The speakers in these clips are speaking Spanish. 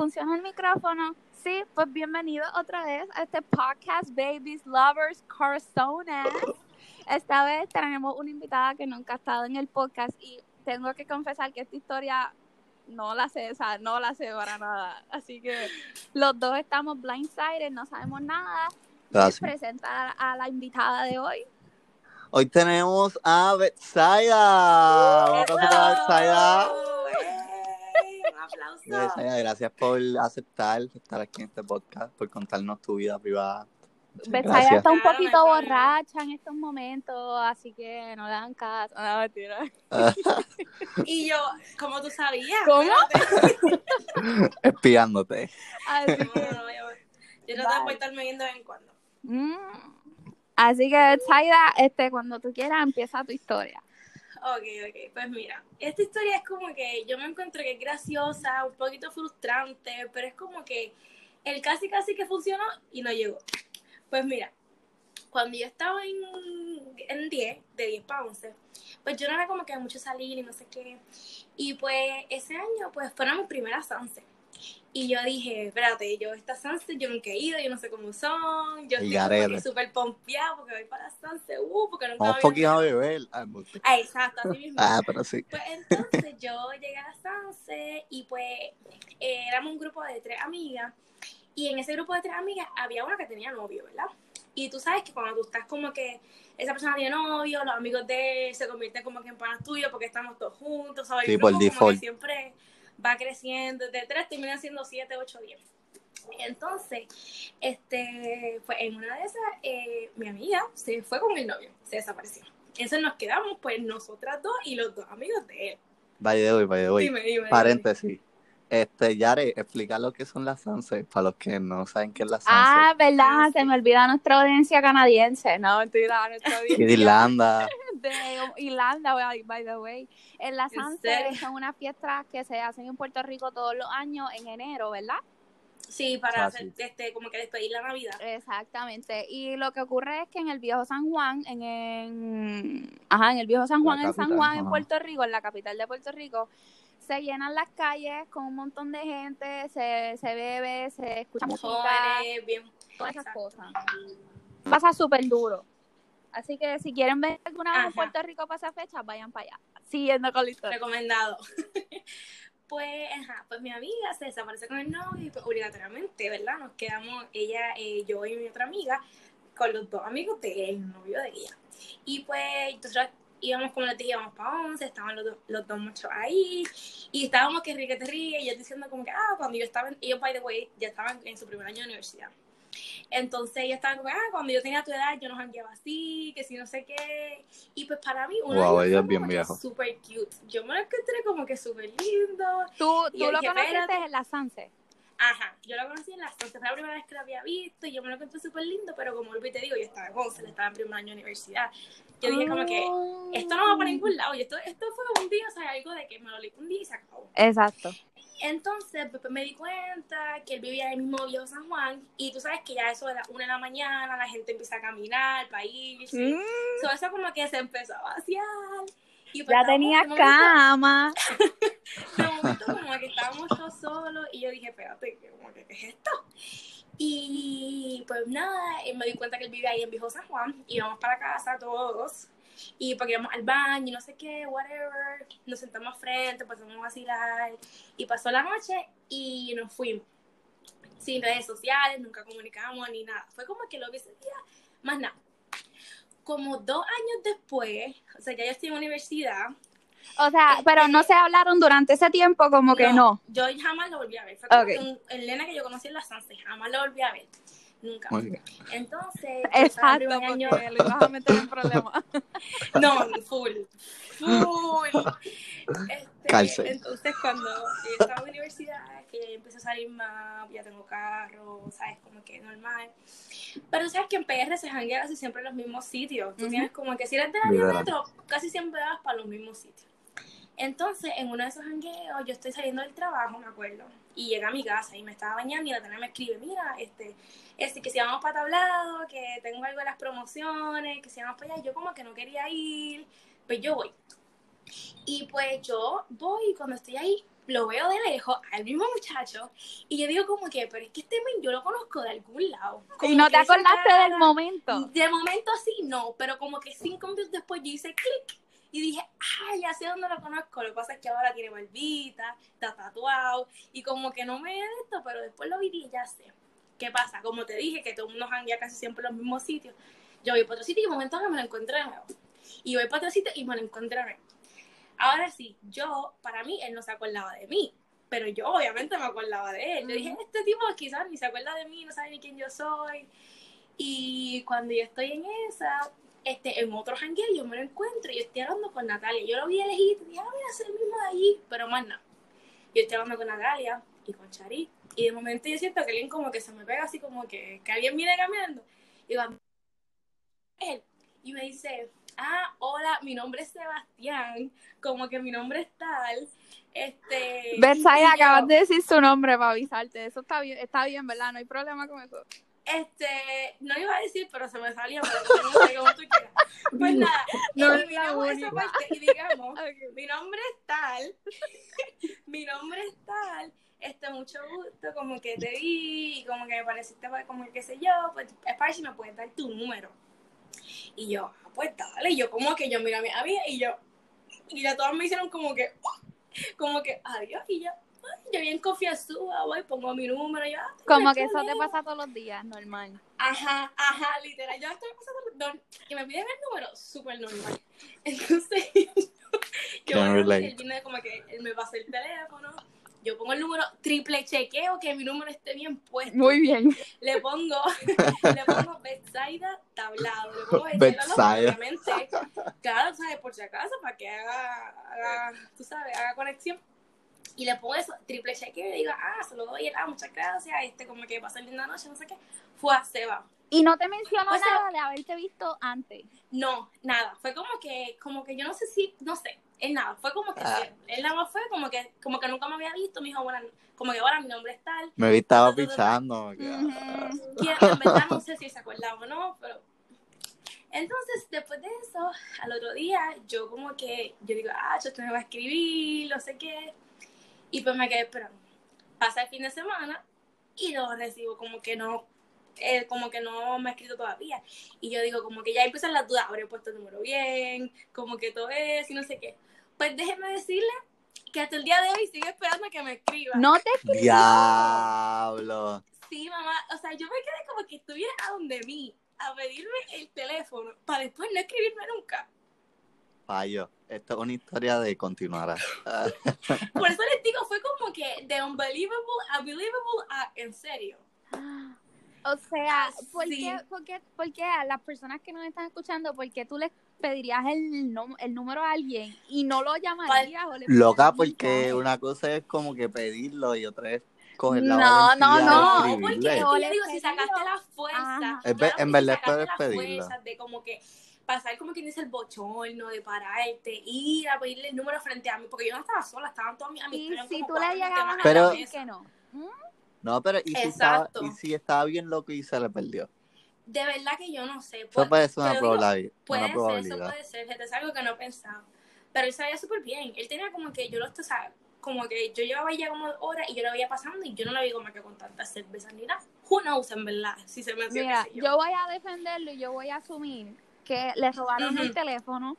¿Funciona el micrófono? Sí, pues bienvenido otra vez a este podcast Babies, Lovers, Corazones. Esta vez tenemos una invitada que nunca ha estado en el podcast y tengo que confesar que esta historia no la sé, o sea, no la sé para nada. Así que los dos estamos blindsided, no sabemos nada. Gracias. Presentar a la invitada de hoy. Hoy tenemos a Betsaida. Gracias por aceptar estar aquí en este podcast, por contarnos tu vida privada. Gracias. está un poquito borracha en estos momentos, así que no le dan caso. No, mentira. Y yo, ¿cómo tú sabías? ¿Cómo? Espiándote. Así No, que, no, no, yo, yo trato de portarme bien de vez en cuando. mm. así que Betsaida, este, cuando tú quieras, empieza tu historia. Ok, ok, pues mira, esta historia es como que yo me encuentro que es graciosa, un poquito frustrante, pero es como que el casi casi que funcionó y no llegó. Pues mira, cuando yo estaba en, en 10, de 10 para 11, pues yo no era como que mucho salir y no sé qué. Y pues ese año, pues fueron mis primeras Sunset. Y yo dije, espérate, yo estas Sunset yo nunca he ido, yo no sé cómo son, yo estoy súper pompeada porque voy para Sunset, uh, porque nunca Vamos poquito a beber. Ah. Ah, exacto, así mismo. Ah, pero sí. Pues entonces yo llegué a Sanse y pues eh, éramos un grupo de tres amigas y en ese grupo de tres amigas había una que tenía novio, ¿verdad? Y tú sabes que cuando tú estás como que esa persona tiene novio, los amigos de él se convierten como que en panas tuyos porque estamos todos juntos, ¿sabes? Sí, El por como default. que siempre va creciendo, de tres terminan siendo siete, ocho, diez. Entonces, este, pues en una de esas, eh, mi amiga se fue con el novio, se desapareció. Entonces nos quedamos pues nosotras dos y los dos amigos de él. By the way. Dime, dime, dime. Paréntesis. Este, Yare, explica lo que son las sunset para los que no saben qué es la sunset. Ah, verdad, Ah, se me olvida nuestra audiencia canadiense. No, mentira, nuestra Y audiencia de Irlanda. De Irlanda, by- the way. En la ¿En Sunset son unas fiestas que se hacen en Puerto Rico todos los años en enero, ¿verdad? Sí, para Ah, hacer sí. este, como que despedir la Navidad. Exactamente. Y lo que ocurre es que en el viejo San Juan, en, en- ajá, en el viejo San Juan, en San capital, Juan, en. Puerto Rico, en la capital de Puerto Rico, se llenan las calles con un montón de gente, se, se bebe, se escucha música, bien. todas esas cosas. Pasa súper duro. Así que si quieren ver alguna vez en. Puerto Rico para esa fecha, vayan para allá. Siguiendo con la historia. Recomendado. pues, ajá, pues mi amiga se desaparece con el novio y pues obligatoriamente, ¿verdad? Nos quedamos ella, eh, yo y mi otra amiga con los dos amigos de él, el novio de ella. Y pues nosotros íbamos, como les dije, íbamos para 11, estaban los, dos- los dos machos ahí y estábamos que ríe, que te ríe, y yo diciendo como que, ah, cuando yo estaba, en- ellos, by the way, ya estaban en su primer año de universidad. Entonces ellos estaban como, ah, cuando yo tenía tu edad, yo nos jangueaba así, que si no sé qué. Y pues para mí, uno Wow, ella es bien viejo. súper cute. Yo me lo encontré como que súper lindo. Tú, tú yo lo dije, conociste en la Sunset. Ajá, yo lo conocí en la Sunset, fue la primera vez que lo había visto y yo me lo encontré súper lindo, pero como te digo, yo estaba en 11, estaba en primer año de universidad. Yo dije como que, esto no va para ningún lado, y esto, esto fue un día, o sea, algo de que me lo leí un día y se acabó. Exacto. Entonces, pues, me di cuenta que él vivía en el mismo viejo San Juan, y tú sabes que ya eso de la una de la mañana, la gente empieza a caminar para irse. Mm, So, eso como que se empezó a vaciar. Y pues ya tenía momento- cama. de momento como que estábamos todos solos y yo dije, espérate, ¿qué, como que, ¿qué es esto? Y pues nada, eh, me di cuenta que él vive ahí en Viejo San Juan y íbamos para casa todos y porque íbamos al baño y no sé qué, whatever, nos sentamos frente, pasamos a vacilar y pasó la noche y nos fuimos. Sin redes sociales, nunca comunicamos ni nada. Fue como que lo vi ese día, más nada. Como dos años después, o sea, ya yo estoy en universidad, O sea, pero no se hablaron durante ese tiempo, como que no. Yo jamás lo volví a ver. Fue como Ok. que un- el nena que yo conocí en la Sanse, jamás lo volví a ver. Nunca. Entonces, Exacto, porque año- lo ibas a meter en problemas. No, full. Full. Este, entonces, cuando yo estaba en la universidad, que ya empecé a salir más, ya tengo carro, ¿sabes? Como que normal. Pero tú sabes que en PR se janguea casi siempre en los mismos sitios. Tú tienes como que si eres de la metro, casi siempre vas para los mismos sitios. Entonces, en uno de esos jangueos, yo estoy saliendo del trabajo, me acuerdo, y llega a mi casa y me estaba bañando y la tana me escribe, mira, este, este, que si vamos para tablado, que tengo algo de las promociones, que si vamos para allá, yo como que no quería ir, pues yo voy. Y pues yo voy y cuando estoy ahí, lo veo de lejos al mismo muchacho y yo digo como que, pero es que este men yo lo conozco de algún lado. Como Y no te acordaste cara- del momento. De momento sí, no, pero como que cinco minutos después yo hice clic y dije, ay, ya sé dónde lo conozco. Lo que pasa es que ahora tiene barbita, está tatuado y como que no me de esto, pero después lo vi y ya sé. ¿Qué pasa? Como te dije, que todo el mundo janguea casi siempre en los mismos sitios. Yo voy para otro sitio y de momento me lo encuentro de nuevo. Y voy para otro sitio y me lo encuentro de nuevo. Ahora sí, yo, para mí, él no se acordaba de mí. Pero yo obviamente me acordaba de él. Yo dije, este tipo quizás ni se acuerda de mí, no sabe ni quién yo soy. Y cuando yo estoy en esa, este, en otro jangueo, yo me lo encuentro y yo estoy hablando con Natalia. Yo lo vi de lejito y dije, ah, mira, es el mismo de allí, pero más nada. Yo estoy hablando con Natalia y con Charit. Y de momento yo siento que alguien como que se me pega así como que, que alguien viene caminando. Y digo, él. Y me dice, ah, hola, mi nombre es Sebastián. Como que mi nombre es tal. Este. Versailles, acabas de decir su nombre para avisarte. Eso está bien, está bien, ¿verdad? No hay problema con eso. Este, no iba a decir, pero se me salió, pero no sé cómo tú quieras. Pues nada, No eliminamos esa parte y digamos, mi nombre es tal, mi nombre es tal, este, mucho gusto, como que te vi como que me pareciste, pues, como que qué sé yo, pues es si me puedes dar tu número. Y yo, ah, pues dale, y yo como que yo mira a mi amiga y yo, y ya todas me hicieron como que, como que, adiós, y yo, yo bien confianzuda, voy, pongo mi número, yo, ah, Como que eso te pasa todos los días, normal. Ajá, ajá, literal. Yo estoy pasando y me piden el número súper normal. Entonces, yo bueno, él viene como que él me pasa el teléfono. Yo pongo el número, triple chequeo que mi número esté bien puesto. Muy bien. Le pongo, le pongo Betsaida tablado. Le pongo Betsaida, Betsaida. obviamente. Claro, ¿sabes? Por si acaso, para que haga, haga, tú sabes, haga conexión. Y le pongo eso, triple chequeo y le digo, ah, se lo doy, él, ah, muchas gracias, este, como que pasa linda noche, no sé qué. Fue a Seba. Y no te mencionó O sea- nada de haberte visto antes. No, nada. Fue como que, como que yo no sé si, no sé, es nada. Fue como que, Ah. él nada más fue como que, como que nunca me había visto. Me dijo, bueno, como que ahora mi nombre es tal. Me vi estaba pichando. Que en verdad no sé si se acordaba o no, pero. Entonces, después de eso, al otro día, yo como que, yo digo, ah, yo esto me va a escribir, no sé qué. Y pues me quedé esperando. Pasa el fin de semana y lo recibo como que no, él como que no me ha escrito todavía. Y yo digo, como que ya empiezan las dudas, habré puesto el número bien, como que todo es y no sé qué. Pues déjeme decirle que hasta el día de hoy sigue esperando a que me escriba. No te escribió. Diablo. Sí, mamá, o sea, yo me quedé como que estuviera a donde mí a pedirme el teléfono para después no escribirme nunca. Fallo. Esto es una historia de continuará. Por eso les digo, fue como que de unbelievable a believable a en serio. O sea, ¿por, sí. qué, por, qué, por qué a las personas que nos están escuchando, por qué tú les pedirías el, el número a alguien y no lo llamarías o le Loca, porque una cosa es como que pedirlo y otra es coger la No, no, no, No, porque escribirle. es O que le yo digo, si sacaste la fuerza, claro en si verdad sacaste esto es la pedirlo. fuerza de como que pasar como quien dice el bochorno, de pararte, ir a pedirle el número frente a mí, porque yo no estaba sola, estaban todas mis Y amistades. si tú le llegabas a Pero- decir que no. ¿Mm? No, pero ¿y si, estaba, y si estaba bien loco y se le perdió? De verdad que yo no sé. Eso Pues, puede ser una, digo, probabilidad, Puede una ser, eso probabilidad. puede ser, gente, es algo que no pensaba. Pero él sabía súper bien. Él tenía como que yo lo o sea, como que yo llevaba ya como horas y yo lo veía pasando y yo no lo veía como que con tantas cervezas ni nada. Who knows, en verdad, si se me hacía Mira, sé yo voy a defenderlo y yo voy a asumir que le robaron el teléfono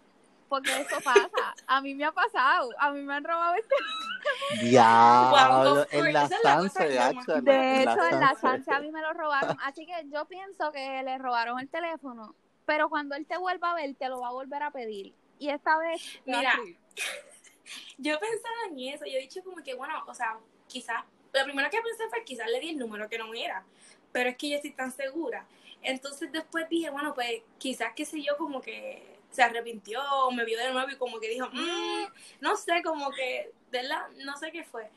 porque eso pasa. A mí me ha pasado. A mí me han robado el teléfono. Diablo, en la Sanse, de hecho. en la hecho, en la Sanse. chance a mí me lo robaron. Así que yo pienso que le robaron el teléfono. Pero cuando él te vuelva a ver, te lo va a volver a pedir. Y esta vez. Mira. Yo pensaba en eso, yo he dicho como que, bueno, o sea, quizás, lo primero que pensé fue quizás le di el número que no era, pero es que yo estoy tan segura. Entonces después dije, bueno, pues quizás, qué sé yo, como que se arrepintió, me vio de nuevo y como que dijo, "Mm", no sé, como que, ¿verdad? No sé qué fue.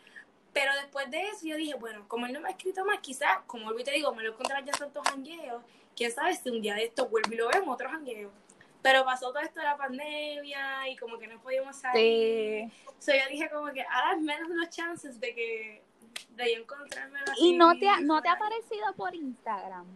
Pero después de eso yo dije, bueno, como él no me ha escrito más, quizás, como vuelvo y te digo, me lo encontraré ya tantos jangueos, quién sabe si un día de esto vuelvo y lo en otro jangueo. Pero pasó todo esto de la pandemia y como que no podíamos salir. Sí. So, yo dije como que ahora menos los chances de que de yo encontrármelo así. Y no te, ha, no te ha aparecido por Instagram.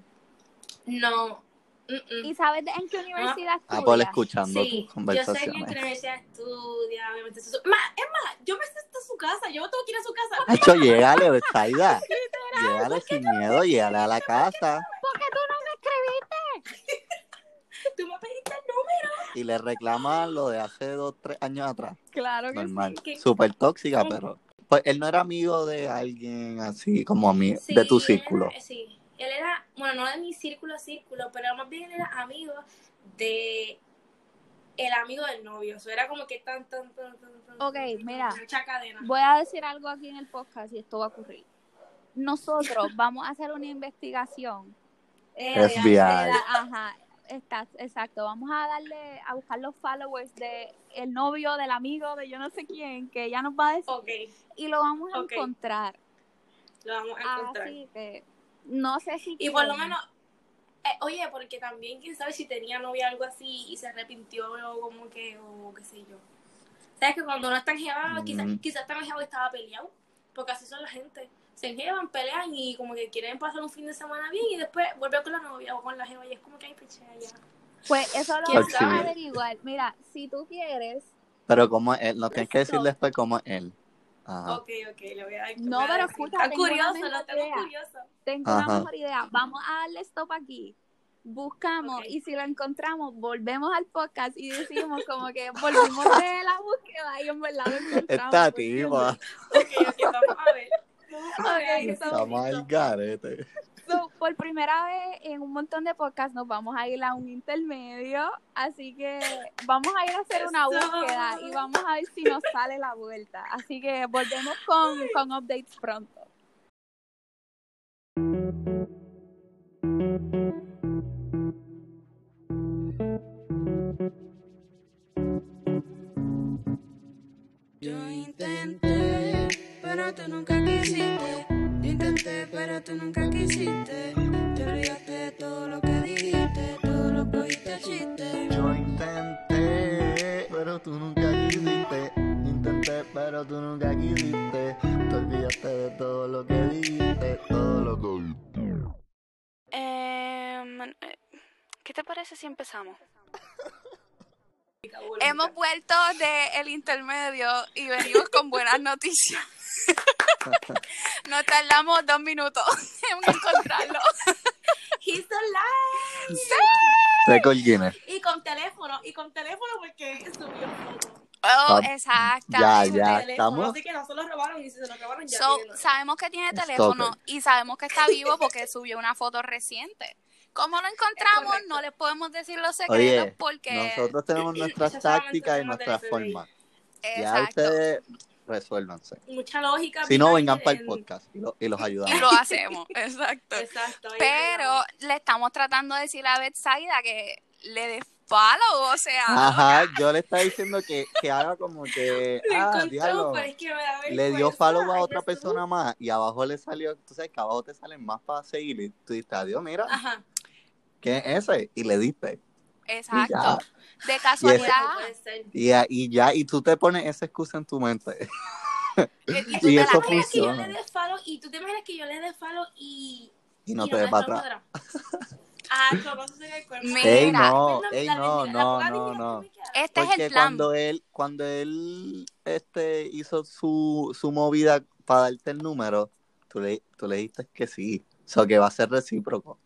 No, Mm, mm. ¿Y sabes de- en qué universidad Ah, por estudias? escuchando Sí, tus yo sé que en conversaciones. qué universidad estudia, obviamente. Su... Ma, es más, yo me sé hasta su casa, yo tengo que ir a su casa. Hacho, llégale, Betsaida. Llégale sin miedo, llégale a la casa Porque tú no me escribiste. Tú me pediste el número. y le reclamas lo de hace dos, tres años atrás. Claro que Normal. sí, que- Súper tóxica, pero. Pues él no era amigo de alguien así como amigo Sí, de tu círculo. era- sí, él era, bueno, no de mi círculo a círculo, pero más bien él era amigo de el amigo del novio. Eso era como que tan, tan, tan, tan, tan. Ok, tan, mira. Mucha cadena. Voy a decir algo aquí en el podcast y esto va a ocurrir. Nosotros vamos a hacer una investigación. Eh, FBI. la- ajá, está, exacto. Vamos a darle, a buscar los followers de el novio, del amigo, de yo no sé quién, que ya nos va a decir. Ok, Y lo vamos a encontrar. lo vamos a encontrar. Así que no sé si. Y por lo menos, eh, oye, porque también quién sabe si tenía novia o algo así y se arrepintió o como que, o qué sé yo. ¿Sabes que cuando no están quizás, Mm. quizás están jebados y estaba peleado? Porque así son la gente. Se enjeban, pelean y como que quieren pasar un fin de semana bien y después vuelven con la novia o con la jeva y es como que hay peche ya. Pues eso lo ¿Quién vamos a averiguar. Mira, si tú quieres. Pero como es él, no tienes que decir después cómo es él. Ajá. Ok, ok, le voy a dar. No, pero escucha, Está tengo una curioso, mejor lo tengo idea. curioso. Tengo Ajá. una mejor idea. Vamos a darle stop aquí. Buscamos y si lo encontramos, volvemos al podcast y decimos como que volvimos de la búsqueda y en verdad lo encontramos. Esta ¿me tipa. Ok, ok, vamos a ver. Vamos a ver. Estamos al garete. So, por primera vez en un montón de podcasts nos vamos a ir a un intermedio, así que vamos a ir a hacer una búsqueda y vamos a ver si nos sale la vuelta. Así que volvemos con, con updates pronto. Empezamos? Hemos vuelto del intermedio y venimos con buenas noticias. Nos tardamos dos minutos en encontrarlo. He's alive. Record Guinness. Y con teléfono, y con teléfono porque subió foto. Oh, Ah, exactamente. ya, ya. Teléfono, estamos. Así que no se lo robaron y si se lo robaron ya So, sabemos que tiene teléfono y sabemos que está vivo porque subió una foto reciente. ¿Cómo lo encontramos? No les podemos decir los secretos Oye, porque... nosotros tenemos nuestras tácticas y nuestras formas. Ya ustedes resuélvanse. Mucha lógica. Si no, vengan para el podcast y, lo- y los Y ayudamos. lo hacemos, exacto. Exacto. Pero le estamos tratando de decir a Betsaida que le dé follow, o sea... Ajá, yo le estaba diciendo que, que haga como que. Lo Ah, encontró, diablo. pero es que me da Le dio follow a otra persona más y abajo le salió, tú sabes que abajo te salen más para seguir y tú dices, adiós, mira, Ajá. ¿Qué es ese? Y le diste. Exacto. De casualidad. Y, ya- y ya, y tú te pones esa excusa en tu mente. Y tú Y te eso imaginas que yo funciona. le follow y tú te imaginas que yo le follow y. Y no te des para atrás. Ah. Mira. Ey, no, ey, no, no, no, no. Este es Porque el plan. cuando él, cuando él este, hizo su, su movida para darte el número, tú le, tú le dijiste que sí. O sea, que va a ser recíproco.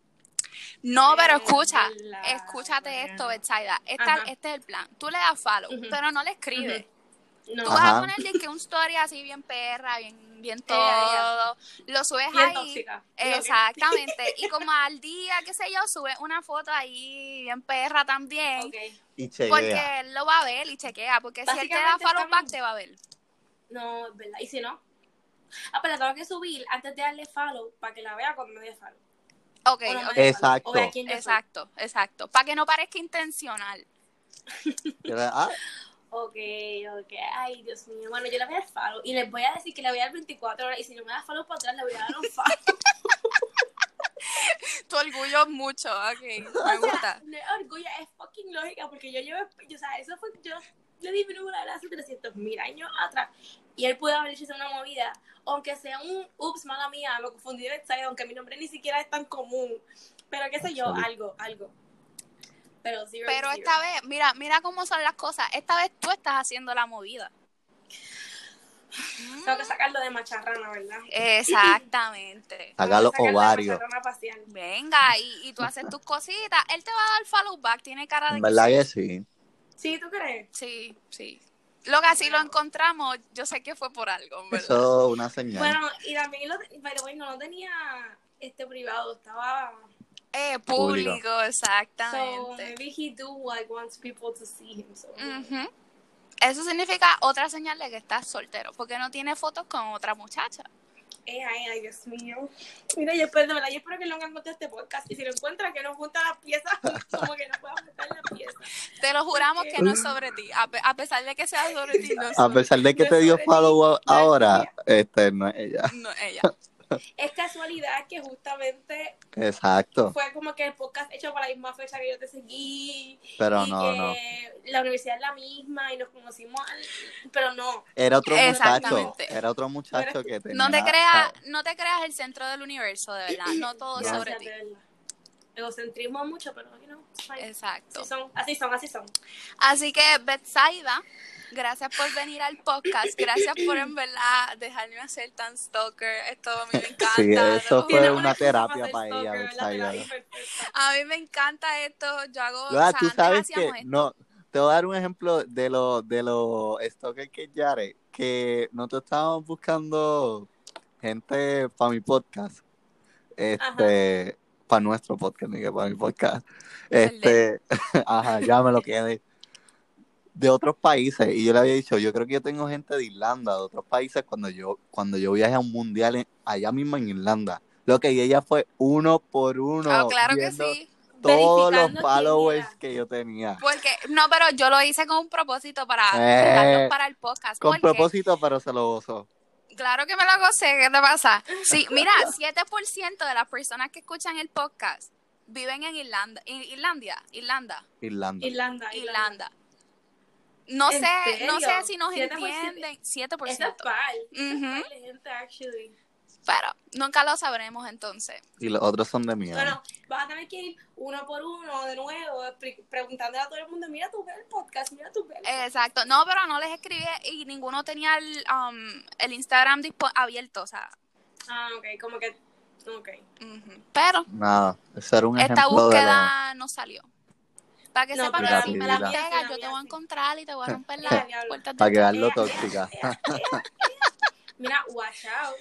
No, pero Es escucha, escúchate esto, Betsaida. Este es el plan. Tú le das follow, pero no le escribes. No. Tú vas a Ajá. poner de que un story así bien perra, bien, bien todo. Lo subes Bien ahí. tóxica. Exactamente. Y como al día, qué sé yo, subes una foto ahí bien perra también. Ok. Y chequea. Porque él lo va a ver y chequea. Porque si él te da follow back, te va a ver. No, es verdad. ¿Y si no? Ah, pero la tengo que subir antes de darle follow para que la vea cuando me dé follow. Ok, O no me ok. dé Exacto. o. Exacto, exacto. Para que no parezca intencional. Ah, Ok, ok. Ay, Dios mío. Bueno, yo le voy a dar follow y les voy a decir que le voy a dar 24 horas y si no me da follow para atrás le voy a dar un follow. Tu orgullo mucho, ok. Me O sea, gusta. no es orgullo, es fucking lógica porque yo llevo, yo, o sea, eso fue, yo le di mi número hace 300 mil años atrás y él pudo haber hecho una movida, aunque sea un, ups, mala mía, me confundí de website, aunque mi nombre ni siquiera es tan común, pero qué sé yo, algo, algo. Pero, zero Pero to zero. esta vez, mira, mira cómo son las cosas. Esta vez tú estás haciendo la movida. Tengo que sacarlo de macharrana, ¿verdad? Exactamente. Saca los ovarios. Venga, y, y tú haces tus cositas. Él te va a dar follow back. Tiene cara de verdad que sí. Sí, ¿tú crees? Sí, sí. Lo que así lo encontramos, yo sé que fue por algo, ¿verdad? Eso es una señal. Bueno, y también lo, by the way, no lo tenía este privado, estaba Eh, Público. público, so exactamente. maybe he do like wants people to see him. So. Eso significa otra señal de que estás soltero, porque no tiene fotos con otra muchacha. Eh, ay, ay, Dios mío. Mira, yo espero, de verdad, yo espero que no encuentre este podcast. Y si lo encuentra, que no junta las piezas, como que no pueda. Te lo juramos que no es sobre ti, a, pe- a pesar de que sea sobre ti, no es A sobre pesar de que no te es dio follow ti, ahora, no es este no es ella. no, ella. Es casualidad que justamente Exacto. fue como que el podcast hecho para la misma fecha que yo te seguí. Pero y no, que no. la universidad es la misma y nos conocimos, al- pero no. Era otro muchacho. Exactamente. Era otro muchacho que tenía. No te creas, no te creas el centro del universo, de verdad. No todo es No. sobre ti. Egocentrismo mucho, pero you know. Exacto. Así son, así son, así son. Así que, Betsaida, gracias por venir al podcast. Gracias por, en verdad, dejarme hacer tan stalker. Esto a mí me encanta. Sí, eso lo fue una terapia para ella, Betsaida. A mí me encanta esto. Yo hago. Luego, o sea, tú sabes que esto. no te voy a dar un ejemplo de lo de los stalkers que es Yare que nosotros estábamos buscando gente para mi podcast este para nuestro podcast ni que para mi podcast. Este ajá ya me lo quedé. De otros países y yo le había dicho yo creo que yo tengo gente de Irlanda de otros países cuando yo cuando yo viajé a un mundial en- allá mismo en Irlanda. Lo que ella fue uno por uno Ah, claro que sí. todos los followers que yo tenía. Porque, no, pero yo lo hice con un propósito para Eh, para el podcast. Con propósito, pero se lo gozó. Claro que me lo gocé, ¿qué te pasa? Sí, mira, 7% de las personas que escuchan el podcast viven en Irlanda, Irlandia, Irlanda, Irlanda. Irlanda, Irlanda. No ¿En sé, no sé si nos 7%. entienden, 7%. Esa es pal. Gente, actually. Pero nunca lo sabremos entonces. Y los otros son de mierda. Bueno, vas a tener que ir uno por uno de nuevo, pre- preguntándole a todo el mundo, mira tú ves el podcast, mira tú ves el podcast. Exacto. No, pero no les escribí y ninguno tenía el, um, el Instagram abierto, o sea. Ah, ok, como que, ok. Pero Nada, eso era un esta ejemplo de búsqueda no salió. Para que No, sepan que si me la pegas, la yo te voy a encontrar y te voy a romper diablo. puertas para quedarlo tóxica. Mira, watch out.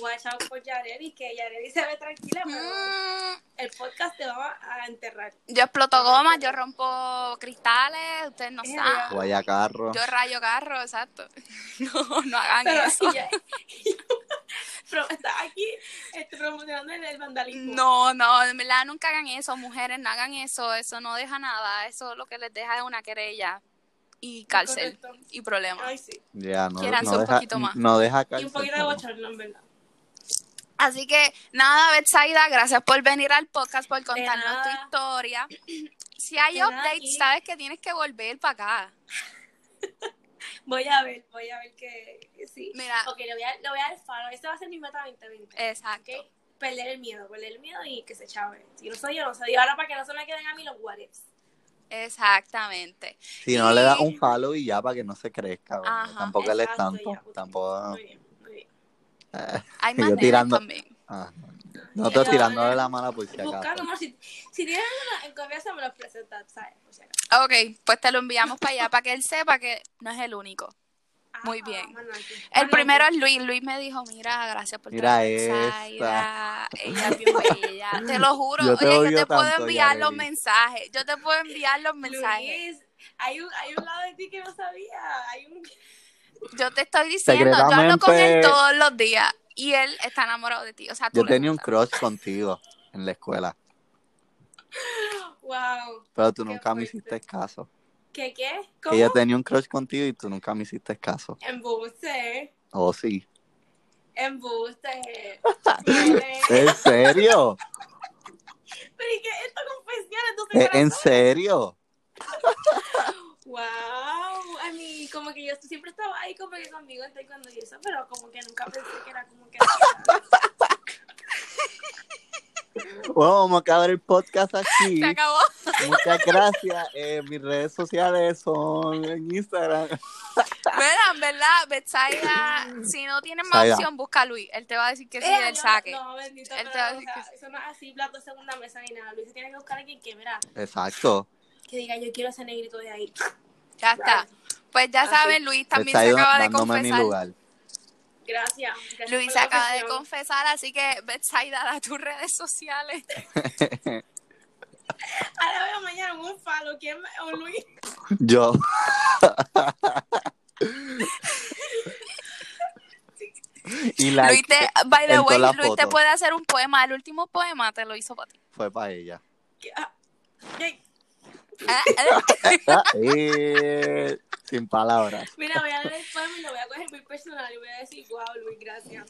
Watch out por Yareli, que Yareli se ve tranquila, pero Mm, el podcast te va a enterrar. Yo exploto gomas, yo rompo cristales, ustedes no Eh, saben. Guaya carro. Yo rayo carro, exacto. No, no hagan Pero, eso. ya- pero está aquí este, promocionando el, el vandalismo. No, no, en verdad nunca hagan eso, mujeres, no hagan eso, eso no deja nada, eso lo que les deja es una querella y cárcel Correcto. y problemas. Ay, sí. Ya, no, Quiéranse no un deja, poquito más. no deja Y un cárcel, poquito de bochorno, en verdad. Así que nada, Betsaida, gracias por venir al podcast, por contarnos tu historia. Si hay updates, sabes que tienes que volver para acá. Voy a ver, voy a ver que, que sí. Mira. Ok, le voy a, le voy a dar follow. Esta va a ser mi meta 2020. Exacto. ¿ok? Perder el miedo, perder el miedo y que se chave. Si no soy yo, no soy yo. Ahora para que no se me queden a mí los what ifs. Exactamente. Si no le das un follow y ya para que no se crezca. Tampoco él es tanto. ya. Tampoco. Muy bien, Hay más tirando- también. ah, nosotros tirándole la mala por si Buscando, acaso. amor, si, si tienes uno en confianza me los presentas, ¿sabes? Por si acaso. Ok, pues te lo enviamos para allá para que él sepa que no es el único. Muy Ah, bien. El primero es Luis. Luis me dijo, mira, gracias por Mira esta. Ella es bien bella. Te lo juro. Yo te Oye, yo te puedo enviar los mensajes. Yo te puedo enviar los mensajes. Luis, hay un, hay un lado de ti que no sabía. Hay un... Yo te estoy diciendo, yo hablo con él todos los días. Y él está enamorado de ti. O sea, tú Yo le tenía un gustas. crush contigo en la escuela, Wow. pero tú nunca me hiciste caso. ¿Qué qué? Que yo ¿Cómo? tenía un crush contigo y tú nunca me hiciste caso. Embuste. Oh, sí. Embuste. ¿En serio? Pero ¿y qué? Esto confesión, ¿En entonces. en serio? Wow. A mí, como que yo siempre estaba ahí como que conmigo en taekwondo y eso, pero como que nunca pensé que era como que. Bueno, vamos a acabar el podcast aquí. Se acabó. Muchas gracias. Eh, mis redes sociales son en Instagram. Verán, ¿verdad? Betsaida, si no tienes más Saida. opción, busca a Luis. Él te va a decir que sí Eh, del no, saque. No, bendito, Él te pero, va a o decir sea, eso no es así, plato de segunda mesa ni nada. Luis se tiene que buscar a alguien que, mira, Exacto. que diga, yo quiero ese negrito de ahí. Ya está. Pues ya Así. saben, Luis también se acaba de confesar. lugar. Gracias. gracias Luis se acaba de confesar, así que Betsaida, da tus redes sociales. Ahora veo mañana un falo. ¿Quién me- o Luis? Yo. y like Luis te, by the way, Luis te puede hacer un poema. El último poema te lo hizo para ti. fue para ella. ¿Qué? Ah. Ah, ah. Eh, sin palabras. Mira, voy a leer el poema y lo voy a coger muy personal y voy a decir, wow, Luis, gracias.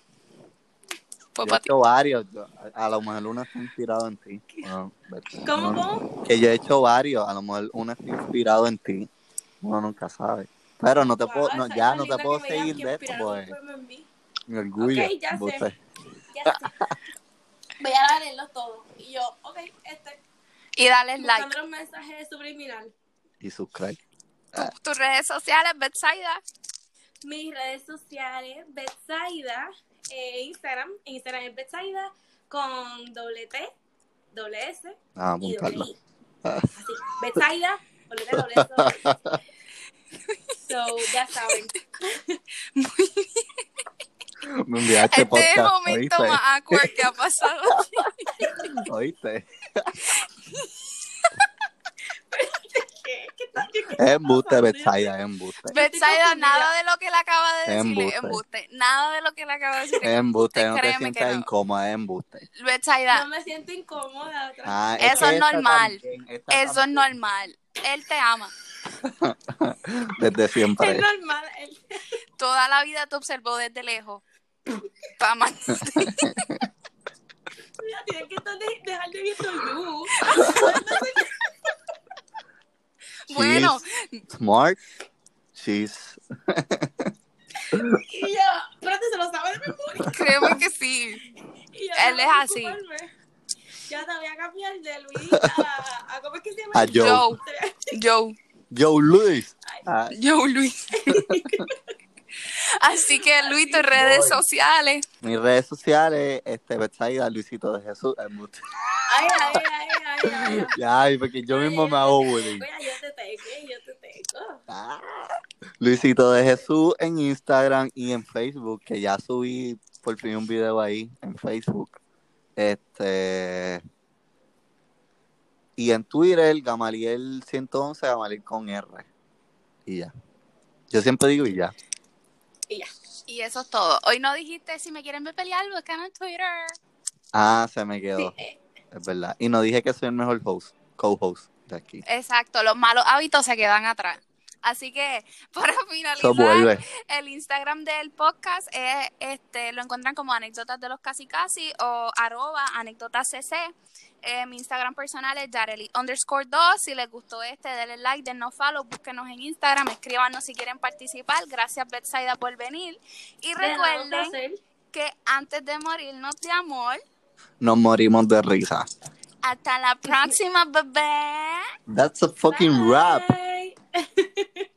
Fue Yo he para ti. hecho varios. yo- a, a lo mejor uno está inspirado en ti. Bueno, ¿Cómo, cómo? Que yo he hecho varios. A lo mejor uno está inspirado en ti. Uno nunca sabe. Pero no te puedo, no, ya no te puedo seguir de esto, un pues. Mi orgullo. Ok, ya sé. Ya. Voy a leerlos todos. Y yo, ok, este. Y dale like. Buscando los mensajes subliminal. Y subscribe. Tus redes sociales, Betsaida. Mis redes sociales, Betsaida, eh, Instagram. Instagram es Betsaida con doble T, doble S Ah, y doble. I. Así, Betsaida, doble T, doble S, doble. So, ya saben. Me enviaste Este es el podcast. momento ¿Oíste? más awkward que ha pasado. ¿Oíste? ¿Qué? ¿Qué tal? ¿Qué- qué Es embuste? Betsaida, es embuste. Betsaida, nada de lo que le acaba de decir es Embuste. embuste. Nada de lo que le acaba de decir Es embuste, no te sientas no. incómoda, es embuste. Betsaida, No me siento incómoda. Ah, Eso que es normal. también, eso es también, normal. Él te ama. Desde Es siempre. normal. él- Toda la vida te observó desde lejos. Pa' amar. Mira, Tienen que dejar de viendo you. Bueno, smart. She's. Y yo, espérate, se lo sabe de memoria. que sí. Y yo, Él es así. Ya te voy a cambiar de Luis a, a ¿cómo es que se llama? A Joe. Joe. Joe. Joe Luis. Ah, Joe Luis. Así que Luis, tus redes sociales. mis redes sociales, este, Betsaida, Luisito de Jesús. Ay, ay, ay, ay, ay. Porque yo mismo me hago bullying. Oye, yo te tengo, yo te tengo. Ah. Luisito de Jesús en Instagram y en Facebook, que ya subí por fin un video ahí en Facebook. Este. Y en Twitter, Gamaliel 111, Gamaliel con R. Y ya. Yo siempre digo y ya. Y ya. Y eso es todo. Hoy no dijiste si me quieren ver pelear, buscan en Twitter. Ah, se me quedó. Sí, Es verdad. Y no dije que soy el mejor host, co-host de aquí. Exacto, los malos hábitos se quedan atrás. Así que, para finalizar, el Instagram del podcast es, este, lo encuentran como anécdotas de los casi casi o arroba anécdotas cc. Eh, mi Instagram personal es Yareli underscore 2. Si les gustó este, denle like, dennos follow, búsquenos en Instagram, escríbanos si quieren participar. Gracias, Betsaida, por venir. Y recuerden que antes de morirnos de amor, Nos morimos de risa. hasta la próxima, bebé. That's a fucking rap. Bye.